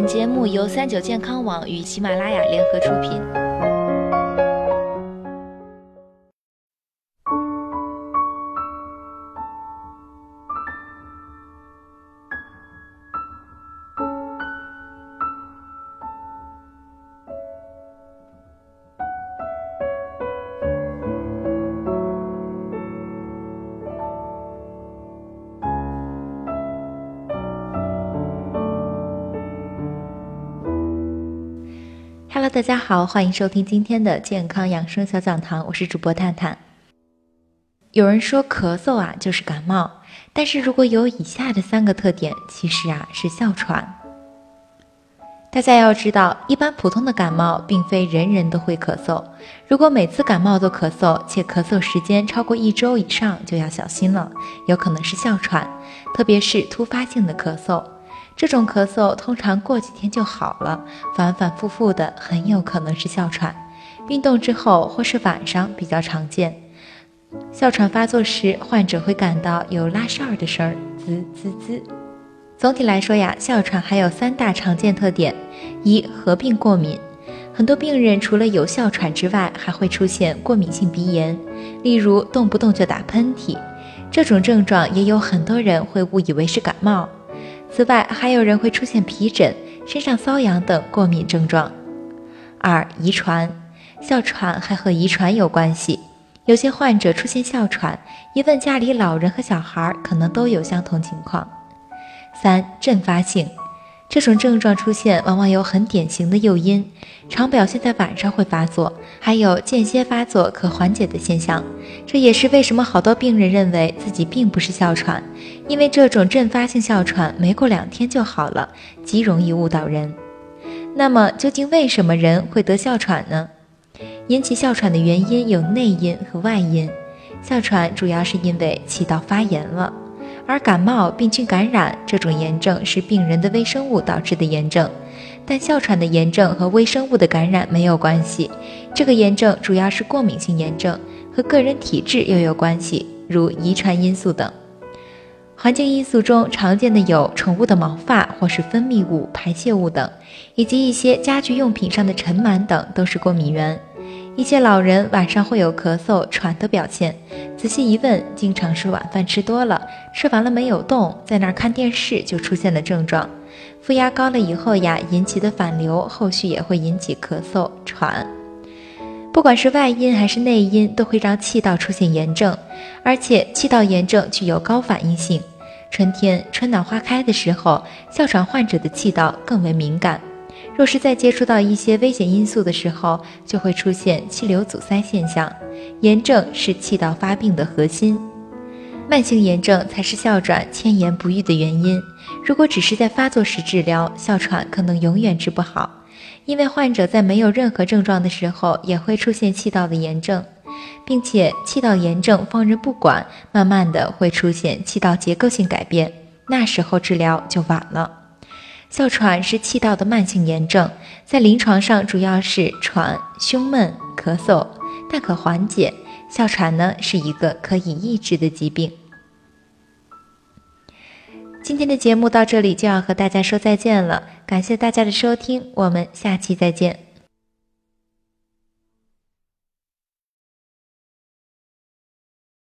本节目由三九健康网与喜马拉雅联合出品。Hello，大家好，欢迎收听今天的健康养生小讲堂，我是主播探探。有人说咳嗽啊就是感冒，但是如果有以下的三个特点，其实啊是哮喘。大家要知道，一般普通的感冒并非人人都会咳嗽，如果每次感冒都咳嗽，且咳嗽时间超过一周以上，就要小心了，有可能是哮喘，特别是突发性的咳嗽。这种咳嗽通常过几天就好了，反反复复的很有可能是哮喘。运动之后或是晚上比较常见。哮喘发作时，患者会感到有拉哨的声儿，滋滋滋。总体来说呀，哮喘还有三大常见特点：一、合并过敏。很多病人除了有哮喘之外，还会出现过敏性鼻炎，例如动不动就打喷嚏。这种症状也有很多人会误以为是感冒。此外，还有人会出现皮疹、身上瘙痒等过敏症状。二、遗传，哮喘还和遗传有关系。有些患者出现哮喘，一问家里老人和小孩，可能都有相同情况。三、阵发性。这种症状出现往往有很典型的诱因，常表现在晚上会发作，还有间歇发作可缓解的现象。这也是为什么好多病人认为自己并不是哮喘，因为这种阵发性哮喘没过两天就好了，极容易误导人。那么究竟为什么人会得哮喘呢？引起哮喘的原因有内因和外因，哮喘主要是因为气道发炎了。而感冒、病菌感染这种炎症是病人的微生物导致的炎症，但哮喘的炎症和微生物的感染没有关系。这个炎症主要是过敏性炎症，和个人体质又有关系，如遗传因素等。环境因素中常见的有宠物的毛发或是分泌物、排泄物等，以及一些家居用品上的尘螨等，都是过敏源。一些老人晚上会有咳嗽、喘的表现，仔细一问，经常是晚饭吃多了，吃完了没有动，在那儿看电视就出现了症状。负压高了以后呀，引起的反流，后续也会引起咳嗽、喘。不管是外因还是内因，都会让气道出现炎症，而且气道炎症具有高反应性。春天春暖花开的时候，哮喘患者的气道更为敏感。若是在接触到一些危险因素的时候，就会出现气流阻塞现象。炎症是气道发病的核心，慢性炎症才是哮喘迁延不愈的原因。如果只是在发作时治疗，哮喘可能永远治不好。因为患者在没有任何症状的时候，也会出现气道的炎症，并且气道炎症放任不管，慢慢的会出现气道结构性改变，那时候治疗就晚了。哮喘是气道的慢性炎症，在临床上主要是喘、胸闷、咳嗽，但可缓解。哮喘呢是一个可以抑制的疾病。今天的节目到这里就要和大家说再见了，感谢大家的收听，我们下期再见。